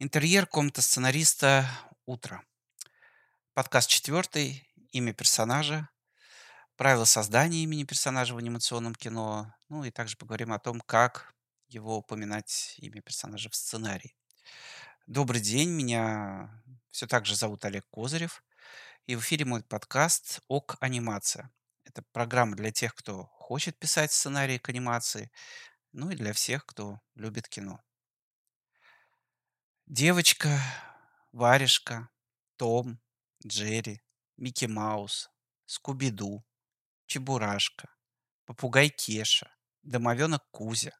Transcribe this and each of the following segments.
Интерьер комната сценариста "Утро". Подкаст четвертый. Имя персонажа, правила создания имени персонажа в анимационном кино. Ну и также поговорим о том, как его упоминать, имя персонажа, в сценарии. Добрый день, меня все так же зовут Олег Козырев, и в эфире мой подкаст "Ок Анимация". Это программа для тех, кто хочет писать сценарии к анимации, ну и для всех, кто любит кино. Девочка, варежка, Том, Джерри, Микки Маус, Скуби-Ду, Чебурашка, попугай Кеша, домовенок Кузя,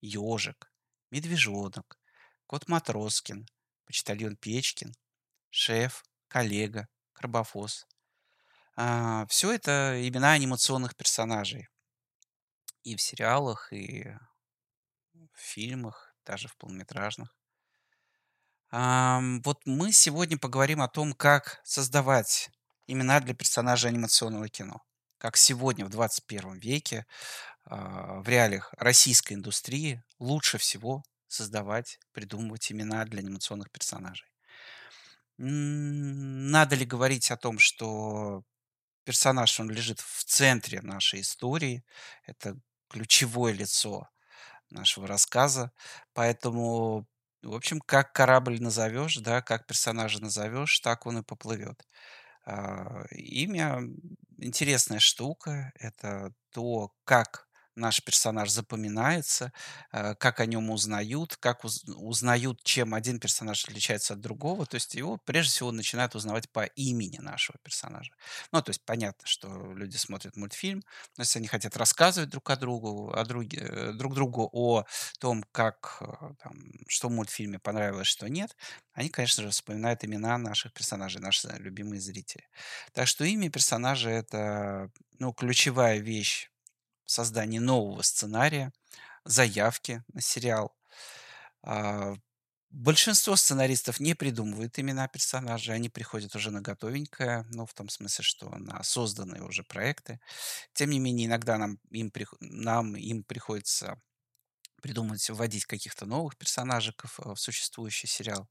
ежик, медвежонок, кот Матроскин, почтальон Печкин, шеф, коллега, Карбофос. А, все это имена анимационных персонажей. И в сериалах, и в фильмах, даже в полнометражных. Вот мы сегодня поговорим о том, как создавать имена для персонажей анимационного кино. Как сегодня, в 21 веке, а, в реалиях российской индустрии лучше всего создавать, придумывать имена для анимационных персонажей. Надо ли говорить о том, что персонаж, он лежит в центре нашей истории, это ключевое лицо нашего рассказа, поэтому в общем, как корабль назовешь, да, как персонажа назовешь, так он и поплывет. А, имя интересная штука. Это то, как наш персонаж запоминается, э, как о нем узнают, как уз- узнают, чем один персонаж отличается от другого. То есть его прежде всего начинают узнавать по имени нашего персонажа. Ну, то есть понятно, что люди смотрят мультфильм, но если они хотят рассказывать друг о другу, о друге, э, друг другу о том, как, э, там, что в мультфильме понравилось, что нет, они, конечно же, вспоминают имена наших персонажей, наши любимые зрители. Так что имя персонажа это ну, ключевая вещь создании нового сценария, заявки на сериал. А, Большинство сценаристов не придумывают имена персонажей, они приходят уже на готовенькое, ну, в том смысле, что на созданные уже проекты. Тем не менее, иногда нам им, нам им приходится придумывать, вводить каких-то новых персонажиков э, в существующий сериал.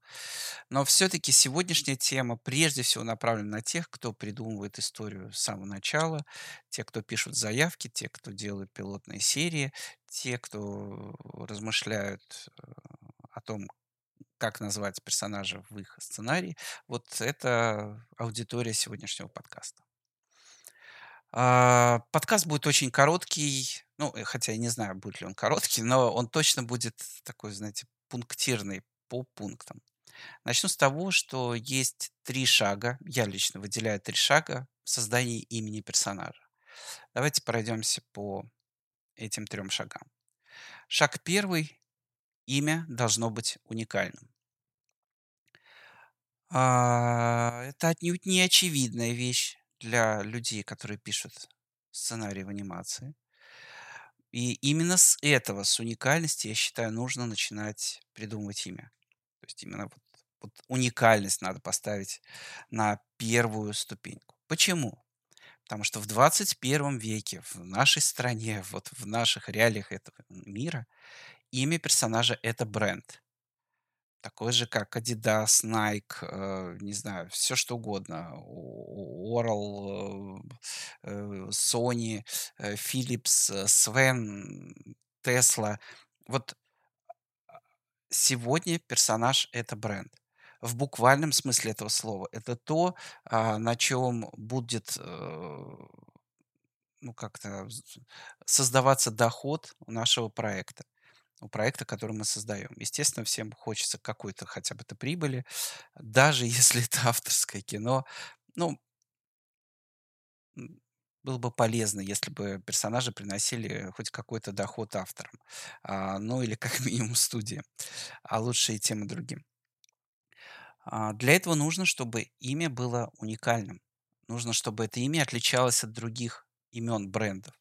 Но все-таки сегодняшняя тема прежде всего направлена на тех, кто придумывает историю с самого начала, те, кто пишут заявки, те, кто делают пилотные серии, те, кто размышляют э, о том, как назвать персонажа в их сценарии. Вот это аудитория сегодняшнего подкаста. А, Подкаст будет очень короткий, ну, э, хотя я не знаю, будет ли он короткий, но он точно будет такой, знаете, пунктирный по пунктам. Начну с того, что есть три шага. Я лично выделяю три шага в создании имени персонажа. Давайте пройдемся по этим трем шагам. Шаг первый. Имя должно быть уникальным. А, Это отнюдь не очевидная вещь для людей, которые пишут сценарии в анимации. И именно с этого, с уникальности, я считаю, нужно начинать придумывать имя. То есть именно вот, вот уникальность надо поставить на первую ступеньку. Почему? Потому что в 21 веке, в нашей стране, вот в наших реалиях этого мира, имя персонажа– это бренд. Такой же, как Adidas, Nike, э, не знаю, все что угодно. Oral, э, э, Sony, Philips, Sven, Tesla. Вот сегодня персонаж– это бренд. В буквальном смысле этого слова. Это то, а, на чем будет ну, как-то создаваться доход нашего проекта у проекта, который мы создаем. Естественно, всем хочется какой-то хотя бы то прибыли, даже если это авторское кино. Ну, было бы полезно, если бы персонажи приносили хоть какой-то доход авторам, а, ну или как минимум студии, а лучше и тем и другим. А, Для этого нужно, чтобы имя было уникальным. Нужно, чтобы это имя отличалось от других имен брендов.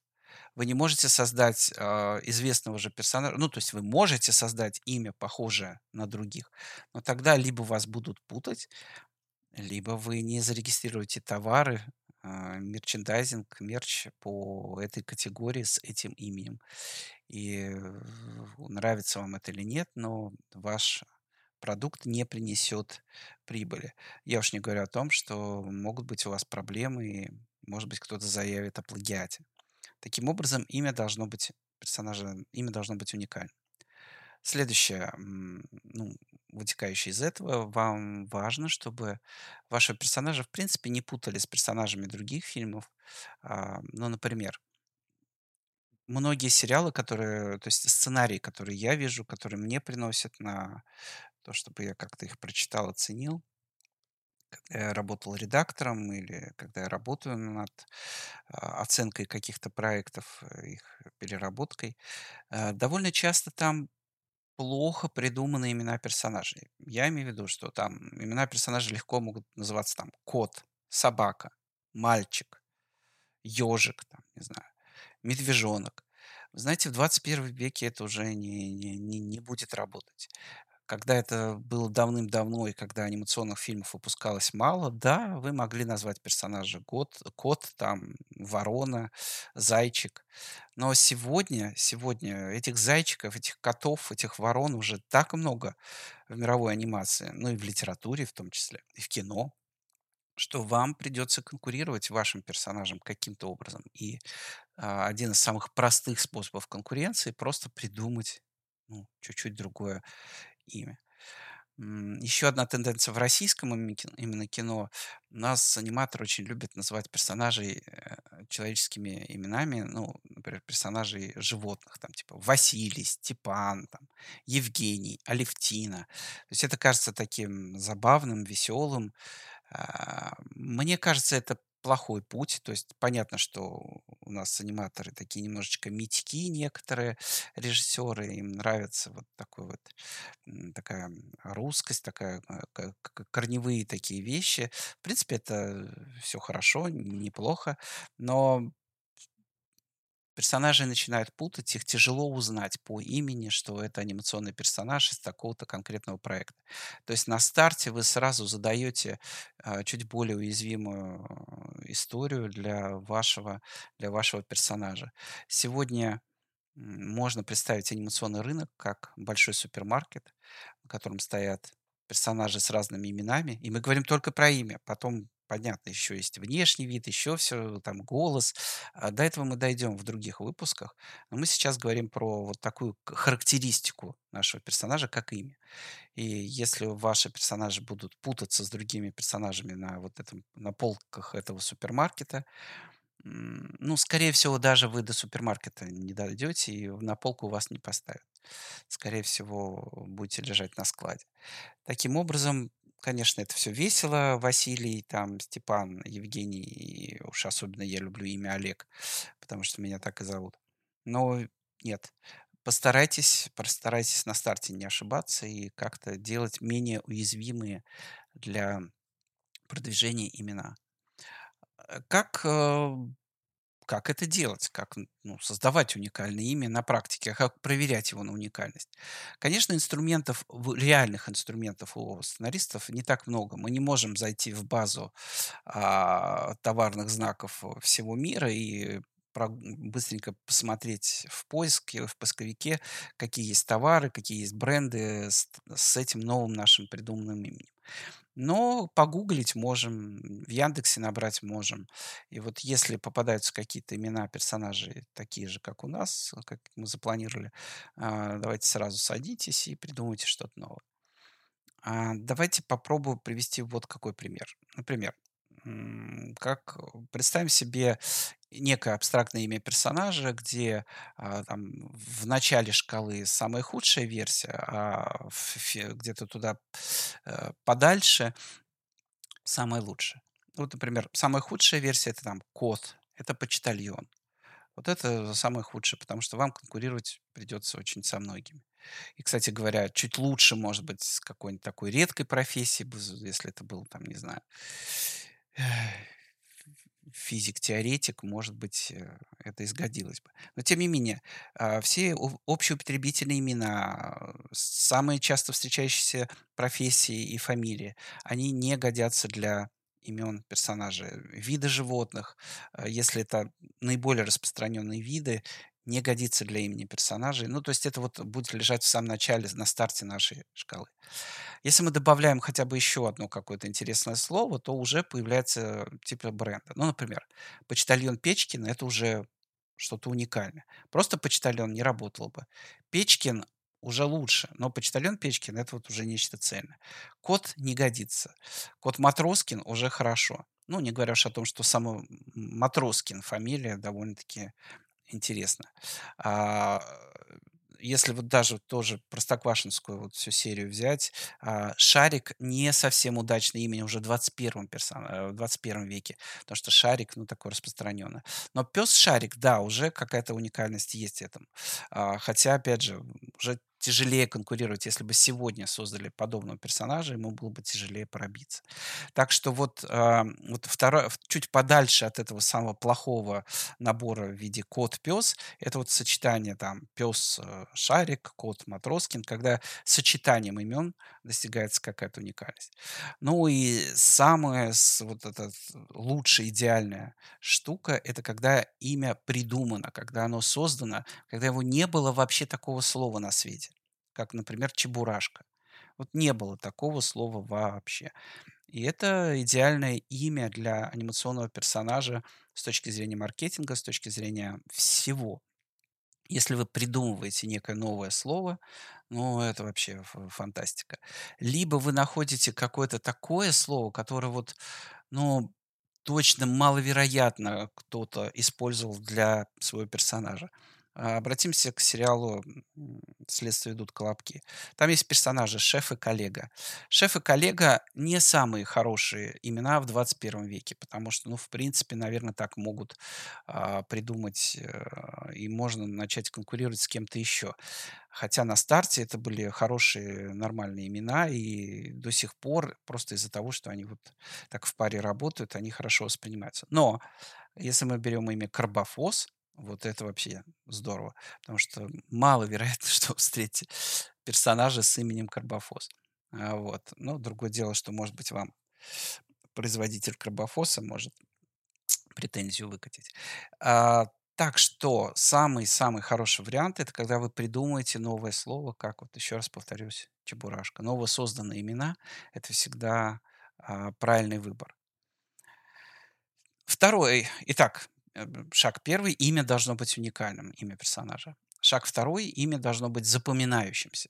Вы не можете создать а, известного же персонажа, ну, то есть вы можете создать имя, похожее на других, но тогда либо вас будут путать, либо вы не зарегистрируете товары, а, мерчендайзинг, мерч по этой категории с этим именем. И э, нравится вам это или нет, но ваш продукт не принесет прибыли. Я уж не говорю о том, что могут быть у вас проблемы, и, может быть, кто-то заявит о плагиате. Таким образом, имя должно быть персонажа, имя должно быть уникальным. Следующее, ну, вытекающее из этого, вам важно, чтобы ваши персонажи, в принципе, не путали с персонажами других фильмов. А, ну, например, многие сериалы, которые, то есть сценарии, которые я вижу, которые мне приносят на то, чтобы я как-то их прочитал, оценил, когда я работал редактором или когда я работаю над а, оценкой каких-то проектов, э, их переработкой, э, довольно часто там плохо придуманы имена персонажей. Я имею в виду, что там имена персонажей легко могут называться там кот, собака, мальчик, ежик, там, не знаю, медвежонок. Знаете, в 21 веке это уже не, не, не, не будет работать. Когда это было давным-давно и когда анимационных фильмов выпускалось мало, да, вы могли назвать персонажа кот, кот, там, ворона, зайчик. Но сегодня, сегодня этих зайчиков, этих котов, этих ворон уже так много в мировой анимации, ну и в литературе в том числе, и в кино, что вам придется конкурировать вашим персонажем каким-то образом. И а, один из самых простых способов конкуренции просто придумать ну, чуть-чуть другое имя. Еще одна тенденция в российском именно кин- именно кино. У нас аниматоры очень любят называть персонажей э, человеческими именами, ну, например, персонажей животных, там, типа Василий, Степан, там, Евгений, Алевтина. То есть это кажется таким забавным, веселым. А, Мне кажется, это плохой путь. То есть понятно, что у нас аниматоры такие немножечко митики некоторые, режиссеры, им нравится вот такой вот такая русскость, такая к- корневые такие вещи. В принципе, это все хорошо, неплохо, но персонажи начинают путать, их тяжело узнать по имени, что это анимационный персонаж из такого-то конкретного проекта. То есть на старте вы сразу задаете а, чуть более уязвимую э, историю для вашего, для вашего персонажа. Сегодня можно представить анимационный рынок как большой супермаркет, в котором стоят персонажи с разными именами, и мы говорим только про имя. Потом, понятно, еще есть внешний вид, еще все, там голос. А, До этого мы дойдем в других выпусках. Но мы сейчас говорим про вот такую характеристику нашего персонажа, как имя. И если ваши персонажи будут путаться с другими персонажами на вот этом, на полках этого супермаркета, ну, скорее всего, даже вы до супермаркета не дойдете и на полку вас не поставят. Скорее всего, будете лежать на складе. Таким образом, конечно, это все весело. Василий, там, Степан, Евгений, и уж особенно я люблю имя Олег, потому что меня так и зовут. Но нет, постарайтесь, постарайтесь на старте не ошибаться и как-то делать менее уязвимые для продвижения имена. Э, Как э, как это делать? Как, ну, создавать уникальное имя на практике? А как проверять его на уникальность? Конечно, инструментов, реальных инструментов у сценаристов не так много. Мы не можем зайти в базу, а, товарных знаков, всего мира и быстренько посмотреть в поиске, в поисковике, какие есть товары, какие есть бренды с с этим новым нашим придуманным именем. Но погуглить можем, в "Яндексе" набрать можем. И вот если попадаются какие-то имена персонажей такие же, как у нас, э, как мы запланировали, а, давайте сразу садитесь и придумывайте что-то новое. А, давайте попробую привести вот какой пример. Например, как э, представим себе некое абстрактное имя персонажа, где а, там в начале шкалы самая худшая версия, а где-то туда э, подальше самая лучшая. Вот, например, самая худшая версия это там код, это почтальон. Вот это самое худшее, потому что вам конкурировать придется очень со многими. И, кстати говоря, чуть лучше, может быть, с какой-нибудь такой редкой профессией, если это был, там, не знаю, физик-теоретик, может быть, э, это изгодилось бы. Но тем не менее, а, все общеупотребительные имена, э, самые часто встречающиеся профессии и фамилии, они не годятся для имен персонажей. Виды животных, э, если это наиболее распространенные виды, не годится для имени персонажей. Ну, то есть это вот будет лежать в самом начале, на старте нашей шкалы. Если мы добавляем хотя бы еще одно какое-то интересное слово, то уже появляется типа бренда. Ну, например, почтальон Печкин- это уже что-то уникальное. Просто почтальон не работал бы. Печкин уже лучше, но почтальон Печкин- это вот уже нечто цельное. Кот не годится. Кот Матроскин уже хорошо. Ну, не говоря уж о том, что сама Матроскин фамилия довольно-таки интересна. А, если вот даже тоже простоквашинскую вот всю серию взять, а, Шарик не совсем удачное имя уже в 21 персон э, в 21 веке, потому что Шарик, ну, такое распространенное. Но пес Шарик, да, уже какая-то уникальность есть в этом. А, хотя, опять же, уже тяжелее конкурировать. Если бы сегодня создали подобного персонажа, ему было бы тяжелее пробиться. Так что вот, а, вот второе, чуть подальше от этого самого плохого набора в виде кот-пес, это вот сочетание там пес э, Шарик, кот Матроскин, когда сочетанием имен достигается какая-то уникальность. Ну и самая вот эта лучшая, идеальная штука, это когда имя придумано, когда оно создано, когда его не было вообще такого слова на свете, как, например, Чебурашка. Вот не было такого слова вообще. И это идеальное имя для анимационного персонажа с точки зрения маркетинга, с точки зрения всего. Если вы придумываете некое новое слово, ну, это вообще фантастика. Либо вы находите какое-то такое слово, которое вот, ну, точно маловероятно кто-то использовал для своего персонажа. А, Обратимся к сериалу «Следствие ведут колобки». Там есть персонажи шеф и коллега. Шеф и коллега не самые хорошие имена в двадцать первом веке, потому что, ну, в принципе, наверное, так могут а, придумать, э, и можно начать конкурировать с кем-то еще. Хотя на старте это были хорошие, нормальные имена, и до сих пор просто из-за того, что они вот так в паре работают, они хорошо воспринимаются. Но если мы берем имя Карбофос, вот это вообще здорово, потому что маловероятно, что встретите персонажа с именем Карбофос. А, Вот. Но другое дело, что, может быть, вам производитель Карбофоса может претензию выкатить. А, так что самый-самый хороший вариант- это когда вы придумаете новое слово, как вот еще раз повторюсь, чебурашка. Новосозданные имена- это всегда, а, правильный выбор. Второй. Итак, шаг первый: имя должно быть уникальным, имя персонажа. Шаг второй: имя должно быть запоминающимся.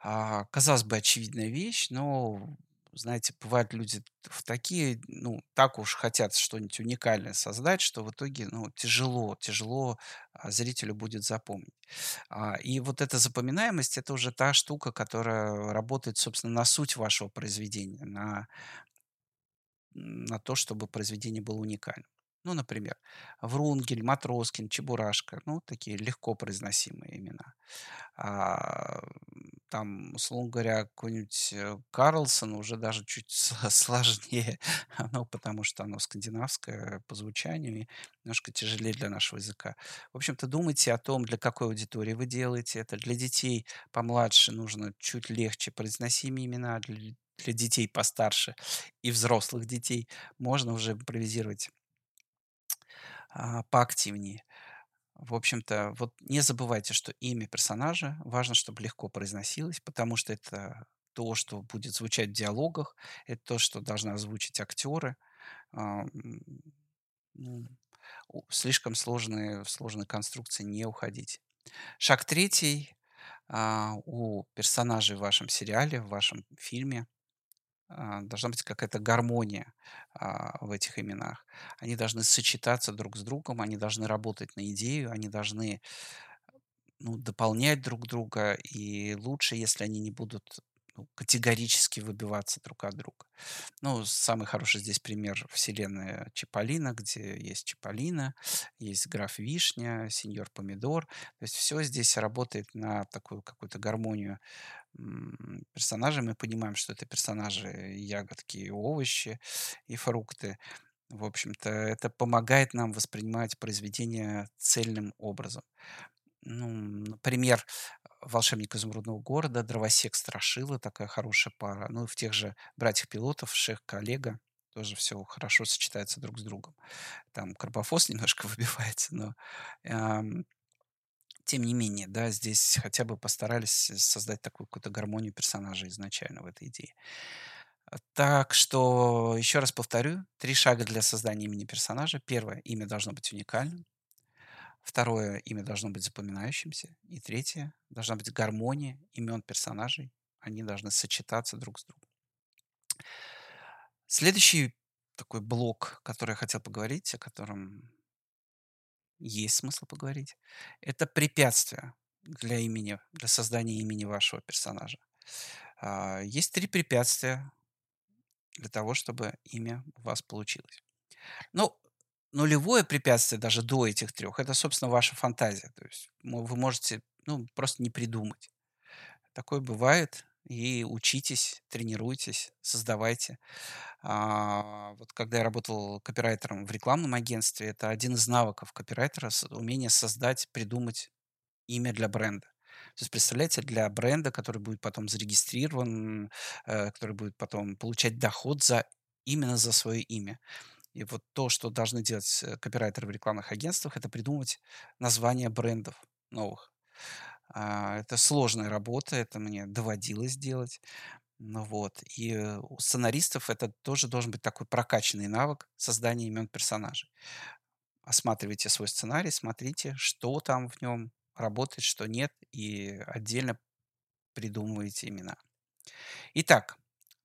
А, казалось бы, очевидная вещь, но, знаете, бывают люди в такие, ну, так уж хотят что-нибудь уникальное создать, что в итоге, ну, тяжело, тяжело а, зрителю будет запомнить. А, и вот эта запоминаемость- это уже та штука, которая работает, собственно, на суть вашего произведения, на на то, чтобы произведение было уникальным. Ну, например, Врунгель, Матроскин, Чебурашка. Ну, такие легко произносимые имена. А, там, условно говоря, какой-нибудь, э, Карлсон уже даже чуть сложнее, ну, потому что оно скандинавское по звучанию и немножко тяжелее для нашего языка. В общем-то, думайте о том, для какой аудитории вы делаете это. Для детей помладше нужно чуть легче произносимые имена, для для детей постарше и взрослых детей можно уже импровизировать, а, поактивнее. В общем-то, вот не забывайте, что имя персонажа важно, чтобы легко произносилось, потому что это то, что будет звучать в диалогах, это то, что должны озвучить актеры. А, ну, слишком сложные, в сложные конструкции не уходить. Шаг третий. а, у персонажей в вашем сериале, в вашем фильме должна быть какая-то гармония а, в этих именах. Они должны сочетаться друг с другом, они должны работать на идею, они должны ну, дополнять друг друга, и лучше, если они не будут ну, категорически выбиваться друг от друга. Ну, самый хороший здесь пример вселенная Чиполлино, где есть Чиполлино, есть граф Вишня, сеньор Помидор. То есть все здесь работает на такую какую-то гармонию персонажей. Мы понимаем, что это персонажи ягодки, и овощи и фрукты. В общем-то, это помогает нам воспринимать произведение цельным образом. Ну, например, "Волшебник изумрудного города", "Дровосек Страшила"- такая хорошая пара. Ну, и в тех же "Братьях Пилотов" "Шех-коллега" тоже все хорошо сочетается друг с другом. Там Карбофос немножко выбивается, но, Тем не менее, да, здесь хотя бы постарались создать такую какую-то гармонию персонажа изначально в этой идее. Так что еще раз повторю: 3 шага для создания имени персонажа. Первое: имя должно быть уникальным. Второе: имя должно быть запоминающимся. И третье: должна быть гармония имен персонажей. Они должны сочетаться друг с другом. Следующий такой блок, который я хотел поговорить, о котором есть смысл поговорить, это препятствия для имени, для создания имени вашего персонажа. А, есть 3 препятствия для того, чтобы имя у вас получилось. Ну, нулевое препятствие даже до этих 3 это, собственно, ваша фантазия. То есть, вы можете, ну, просто не придумать. Такое бывает. И учитесь, тренируйтесь, создавайте. А, вот когда я работал копирайтером в рекламном агентстве, это один из навыков копирайтера- умение создать, придумать имя для бренда. То есть, представляете, для бренда, который будет потом зарегистрирован, э, который будет потом получать доход за именно за свое имя. И вот то, что должны делать, э, копирайтеры в рекламных агентствах- это придумывать названия брендов новых. А, это сложная работа, это мне доводилось делать. Ну вот, и у сценаристов это тоже должен быть такой прокачанный навык создания имен персонажей. Осматривайте свой сценарий, смотрите, что там в нем работает, что нет, и отдельно придумывайте имена. Итак,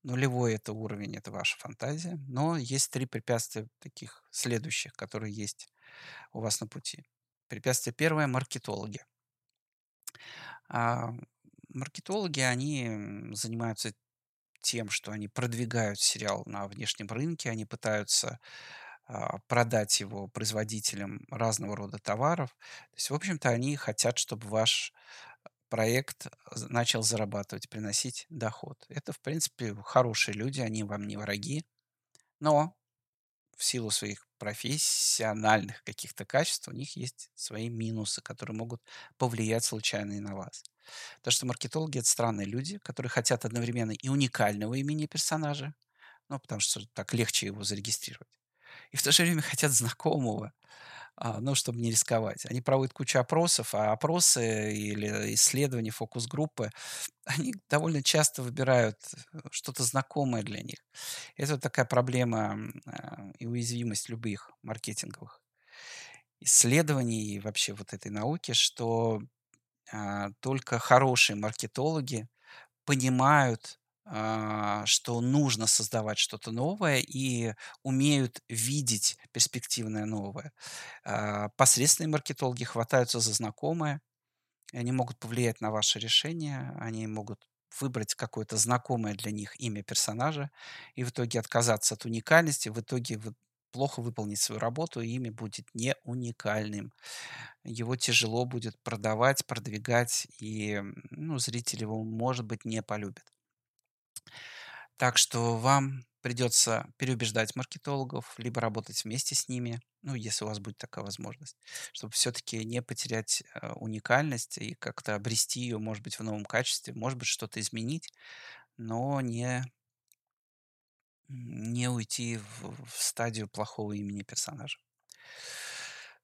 нулевой- это уровень, это ваша фантазия, но есть 3 препятствия таких следующих, которые есть у вас на пути. Препятствие первое- маркетологи. А, маркетологи, они, занимаются тем, что они продвигают сериал на внешнем рынке, они пытаются, а, продать его производителям разного рода товаров. То есть, в общем-то, они хотят, чтобы ваш проект з начал зарабатывать, приносить доход. Это, в принципе, хорошие люди, они вам не враги. Но в силу своих профессиональных каких-то качеств у них есть свои минусы, которые могут повлиять случайно и на вас. Потому что маркетологи- это странные люди, которые хотят одновременно и уникального имени персонажа, ну, потому что так легче его зарегистрировать, и в то же время хотят знакомого, ну, чтобы не рисковать. Они проводят кучу опросов, а опросы или исследования, фокус-группы, они довольно часто выбирают, э, что-то знакомое для них. Это такая проблема, а, и уязвимость любых маркетинговых исследований и вообще вот этой науки, что, а, только хорошие маркетологи понимают, а, что нужно создавать что-то новое и умеют видеть перспективное новое. А, посредственные маркетологи хватаются за знакомое, и они могут повлиять на ваше решение, они могут выбрать какое-то знакомое для них имя персонажа и в итоге отказаться от уникальности, в итоге плохо выполнить свою работу, и имя будет не уникальным. Его тяжело будет продавать, продвигать, и, ну, зрители его, может быть, не полюбят. Так что вам придется переубеждать маркетологов, либо работать вместе с ними, ну, если у вас будет такая возможность, чтобы всё-таки не потерять, а, уникальность и как-то обрести ее, может быть, в новом качестве, может быть, что-то изменить, но не не уйти в в стадию плохого имени персонажа.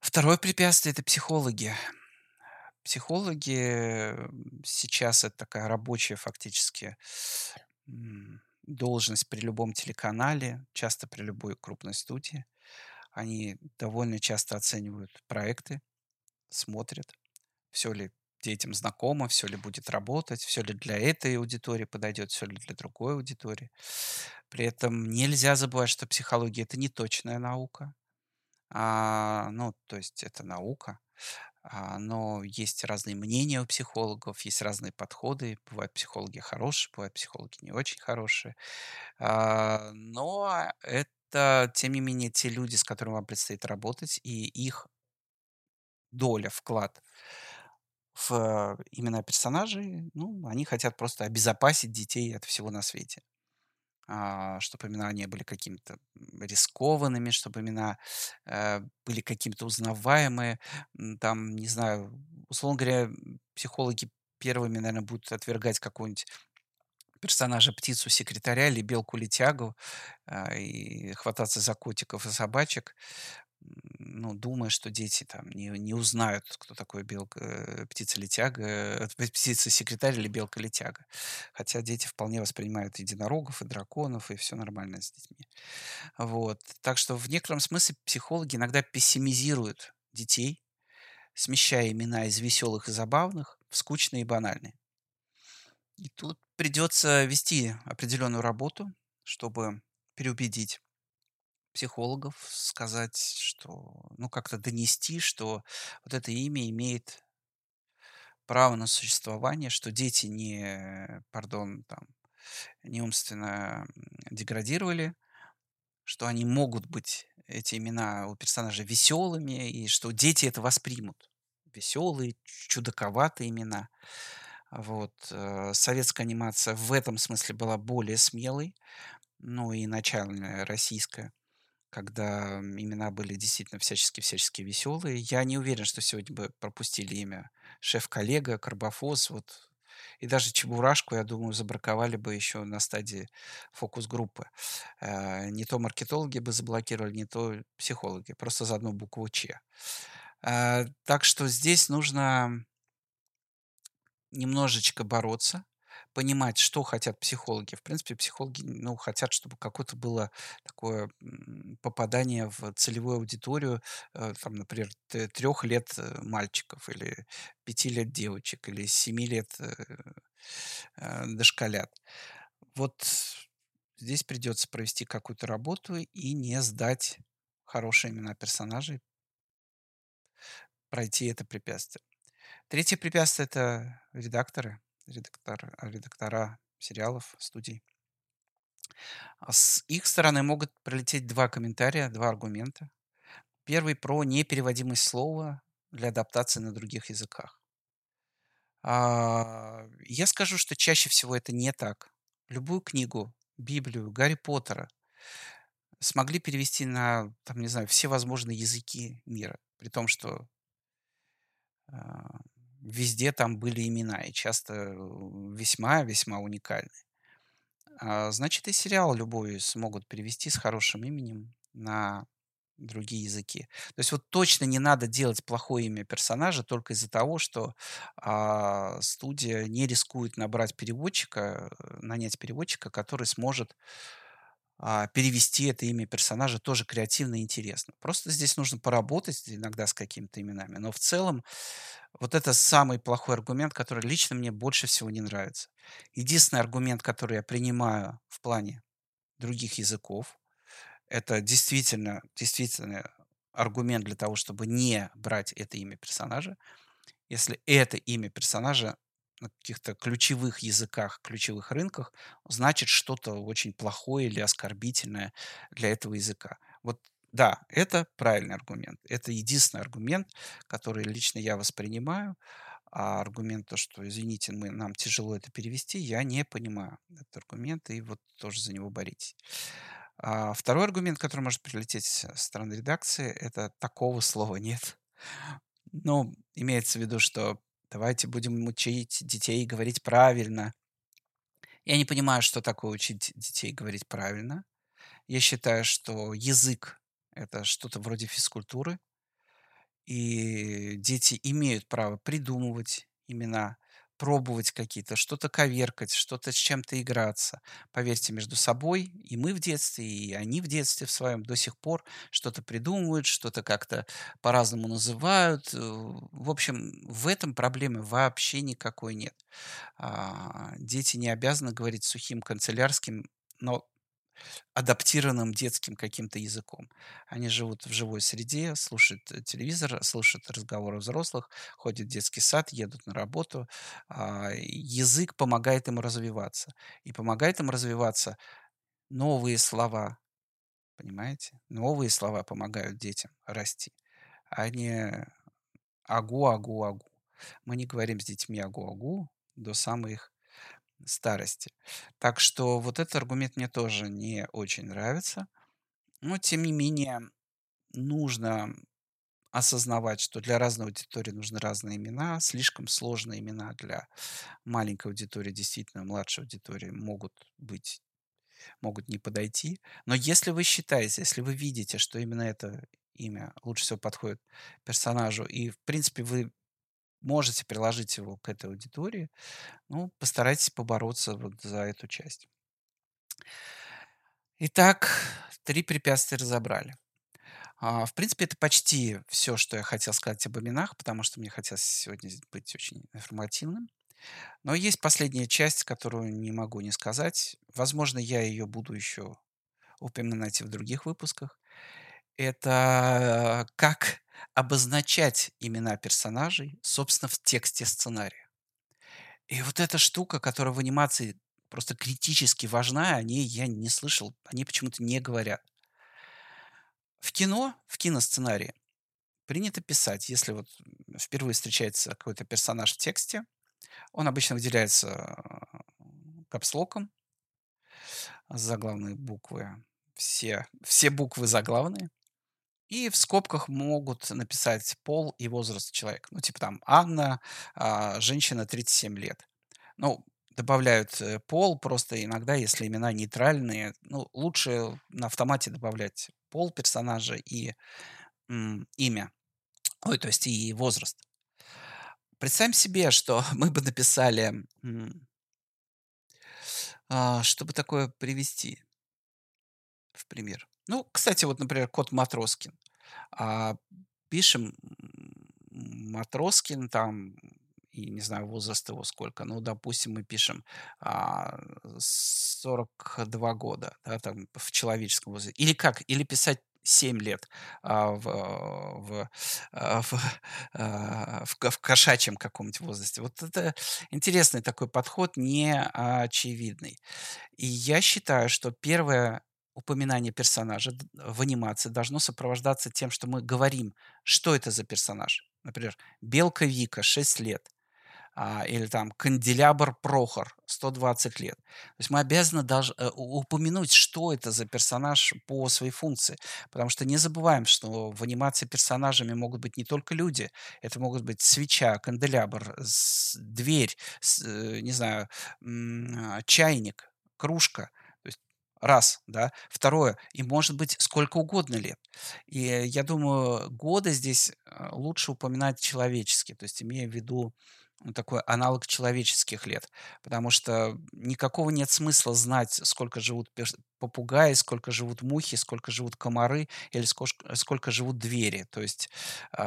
Второе препятствие- это психологи. Психологи, сейчас это такая рабочая фактически, должность при любом телеканале, часто при любой крупной студии. Они довольно часто оценивают проекты, смотрят, всё ли детям знакомо, всё ли будет работать, всё ли для этой аудитории подойдет, всё ли для другой аудитории. При этом нельзя забывать, что психология- это не точная наука. А, ну, то есть это наука, но есть разные мнения у психологов, есть разные подходы. Бывают психологи хорошие, бывают психологи не очень хорошие. А, но это, тем не менее, те люди, с которыми вам предстоит работать, и их доля, вклад в имена персонажей, ну, они хотят просто обезопасить детей от всего на свете. А, чтоб имена не были какими-то, рискованными, чтобы имена, э, были какими-то узнаваемые. Там, не знаю, условно говоря, психологи первыми, наверно, будут отвергать какого-нибудь персонажа птицу-секретаря или белку-летягу, а, и хвататься за котиков и собачек. Ну, думая, что дети там не не узнают, кто такой белка э, птица-летяга, э, птица-секретарь или белка-летяга. Хотя дети вполне воспринимают единорогов и драконов, и всё нормально с детьми. Вот. Так что в некотором смысле психологи иногда пессимизируют детей, смещая имена из веселых и забавных в скучные и банальные. И тут придется вести определенную работу, чтобы переубедить психологов, сказать, что ну, как-то донести, что вот это имя имеет право на существование, что дети не, пардон, там, не умственно, м, деградировали, что они могут быть, эти имена у персонажей, веселыми, и что дети это воспримут. Веселые, чудаковатые имена. Вот. Э, советская анимация в этом смысле была более смелой, ну, и начальная российская, когда имена были действительно всячески-всячески веселые. Я не уверен, что сегодня бы пропустили имя Шеф-коллега, Карбофос, вот. И даже Чебурашку, я думаю, забраковали бы еще на стадии фокус-группы. Э, не то маркетологи бы заблокировали, не то психологи. Просто за одну букву "Ч". Э, так что здесь нужно немножечко бороться, понимать, что хотят психологи. В принципе, психологи, ну, хотят, чтобы какое-то было такое, попадание в целевую аудиторию, э, там, например, т 3 лет, э, мальчиков или 5 лет девочек, или 7 лет, э, дошколят. Вот здесь придется провести какую-то работу и не сдать хорошие имена персонажей. Пройти это препятствие. 3 препятствие- это редакторы, редактор редактора сериалов, студий. А с их стороны могут прилететь 2 комментария, 2 аргумента. 1 про непереводимость слова для адаптации на других языках. А, я скажу, что чаще всего это не так. Любую книгу, Библию, Гарри Поттера смогли перевести на, там, не знаю, все возможные языки мира, при том, что а, везде там были имена, и часто, э, весьма-весьма уникальные. А, значит, и сериал любой смогут перевести с хорошим именем на другие языки. То есть вот точно не надо делать плохое имя персонажа только из-за того, что, а, студия не рискует набрать переводчика, э, нанять переводчика, который сможет, перевести это имя персонажа тоже креативно и интересно. Просто здесь нужно поработать иногда с какими-то именами, но в целом вот это самый плохой аргумент, который лично мне больше всего не нравится. Единственный аргумент, который я принимаю в плане других языков- это действительно действительно аргумент для того, чтобы не брать это имя персонажа. Если это имя персонажа на каких-то ключевых языках, ключевых рынках, значит что-то очень плохое или оскорбительное для этого языка. Вот да, это правильный аргумент. Это единственный аргумент, который лично я воспринимаю. А аргумент то, что, извините, мы нам тяжело это перевести, я не понимаю этот аргумент, и вот тоже за него боритесь. А 2 аргумент, который может прилететь со стороны редакции- это такого слова нет. Ну, имеется в виду, что давайте будем учить детей говорить правильно. Я не понимаю, что такое учить детей говорить правильно. Я считаю, что язык- это что-то вроде физкультуры. И дети имеют право придумывать имена, пробовать какие-то, что-то коверкать, что-то с чем-то играться. Поверьте, между собой и мы в детстве, и они в детстве в своем до сих пор что-то придумывают, что-то как-то по-разному называют. Э, в общем, в этом проблемы вообще никакой нет. А, дети не обязаны говорить сухим канцелярским, но адаптированным детским каким-то языком. Они живут в живой среде, слушают, э, телевизор, слушают разговоры взрослых, ходят в детский сад, едут на работу. А, язык помогает им развиваться. И помогает им развиваться новые слова. Понимаете? Новые слова помогают детям расти, а не "агу, агу, агу". Мы не говорим с детьми "агу, агу" до самой их старости. Так что вот этот аргумент мне тоже не очень нравится. Но тем не менее нужно осознавать, что для разной аудитории нужны разные имена. Слишком сложные имена для маленькой аудитории, действительно, младшей аудитории могут быть могут не подойти. Но если вы считаете, если вы видите, что именно это имя лучше всего подходит персонажу, и, в принципе, вы можете приложить его к этой аудитории, ну, постарайтесь побороться вот за эту часть. Итак, 3 препятствия разобрали. А, в принципе, это почти все, что я хотел сказать об именах, потому что мне хотелось сегодня быть очень информативным. Но есть последняя часть, которую не могу не сказать. Возможно, я ее буду еще упоминать и в других выпусках. Это как обозначать имена персонажей, собственно, в тексте сценария. И вот эта штука, которая в анимации просто критически важна, о ней я не слышал, они почему-то не говорят. В кино, в киносценарии принято писать, если вот впервые встречается какой-то персонаж в тексте, он обычно выделяется капслоком, заглавные буквы, все, все буквы заглавные, и в скобках могут написать пол и возраст человека. Ну, типа там Анна, а, женщина 37 лет. Ну, добавляют э, пол просто иногда, если имена нейтральные. Ну, лучше на автомате добавлять пол персонажа и м, имя. Ой, то есть и возраст. Представим себе, что мы бы написали, м, а, чтобы такое привести в пример. Ну, кстати, вот, например, кот Матроскин. А, пишем Матроскин там, и не знаю, возраст его сколько. Ну, допустим, мы пишем а, 42 года, да, там в человеческом возрасте. Или как? Или писать 7 лет а, в, в, а, в, а, в, в кошачьем каком-нибудь возрасте. Вот это интересный такой подход, не очевидный. И я считаю, что первое упоминание персонажа в анимации должно сопровождаться тем, что мы говорим, что это за персонаж. Например, Белка Вика, 6 лет. А, или там Канделябр Прохор, 120 лет. То есть мы обязаны даже э, упомянуть, что это за персонаж по своей функции. Потому что не забываем, что в анимации персонажами могут быть не только люди. Это могут быть свеча, канделябр, дверь, э, не знаю, а, чайник, кружка – Раз, да. Второе, и может быть сколько угодно лет. И я думаю, годы здесь э, лучше упоминать человечески, то есть имея в виду такой аналог человеческих лет, потому что никакого нет смысла знать, сколько живут попугаи, сколько живут мухи, сколько живут комары или сколько, сколько живут двери. То есть э,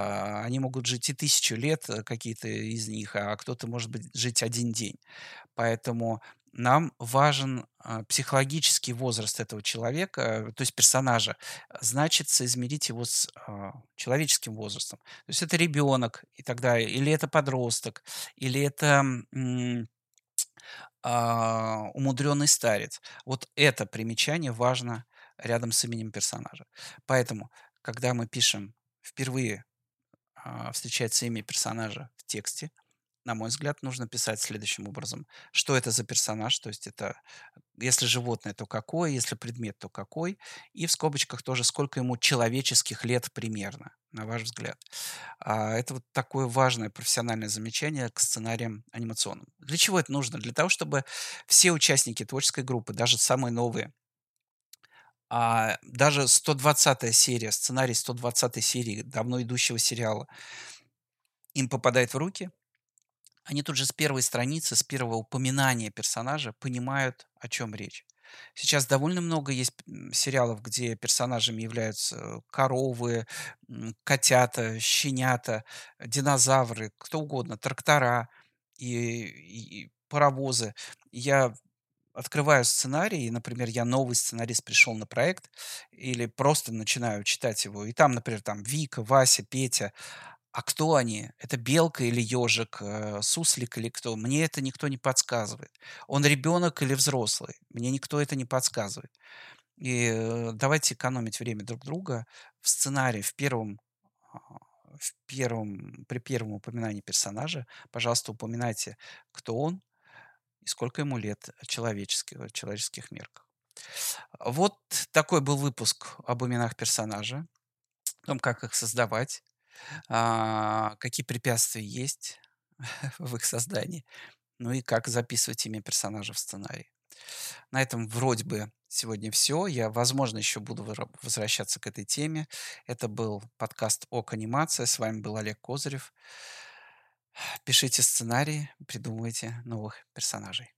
они могут жить и тысячу лет, э, какие-то из них, а кто-то может быть жить один день. Поэтому нам важен а, психологический возраст этого человека, то есть персонажа. Значит, соизмерить его с а, человеческим возрастом. То есть это ребенок и так далее, или это подросток, или это а, умудренный старец. Вот это примечание важно рядом с именем персонажа. Поэтому, когда мы пишем впервые встречается имя персонажа в тексте, на мой взгляд, нужно писать следующим образом. Что это за персонаж? То есть это, если животное, то какой, если предмет, то какой. И в скобочках тоже, сколько ему человеческих лет примерно, на ваш взгляд. А, это вот такое важное профессиональное замечание к сценариям анимационным. Для чего это нужно? Для того, чтобы все участники творческой группы, даже самые новые, а даже 120 серия, сценарий 120 серии давно идущего сериала, им попадает в руки – они тут же с первой страницы, с первого упоминания персонажа понимают, о чем речь. Сейчас довольно много есть сериалов, где персонажами являются коровы, котята, щенята, динозавры, кто угодно, трактора и, и паровозы. Я открываю сценарий, например, я новый сценарист пришел на проект, или просто начинаю читать его, и там, например, там Вика, Вася, Петя, а кто они? Это белка или ежик, э, суслик или кто? Мне это никто не подсказывает. Он ребенок или взрослый? Мне никто это не подсказывает. И э, давайте экономить время друг друга. В сценарии, в первом, а, в первом, при первом упоминании персонажа, пожалуйста, упоминайте, кто он и сколько ему лет человеческих, в человеческих мерках. Вот такой был выпуск об именах персонажа, о том, как их создавать, какие препятствия есть в их создании, ну и как записывать имя персонажа в сценарий. На этом вроде бы сегодня всё. Я, возможно, еще буду вра возвращаться к этой теме. Это был подкаст "Ок Анимация". С вами был Олег Козырев. Пишите сценарии, придумывайте новых персонажей.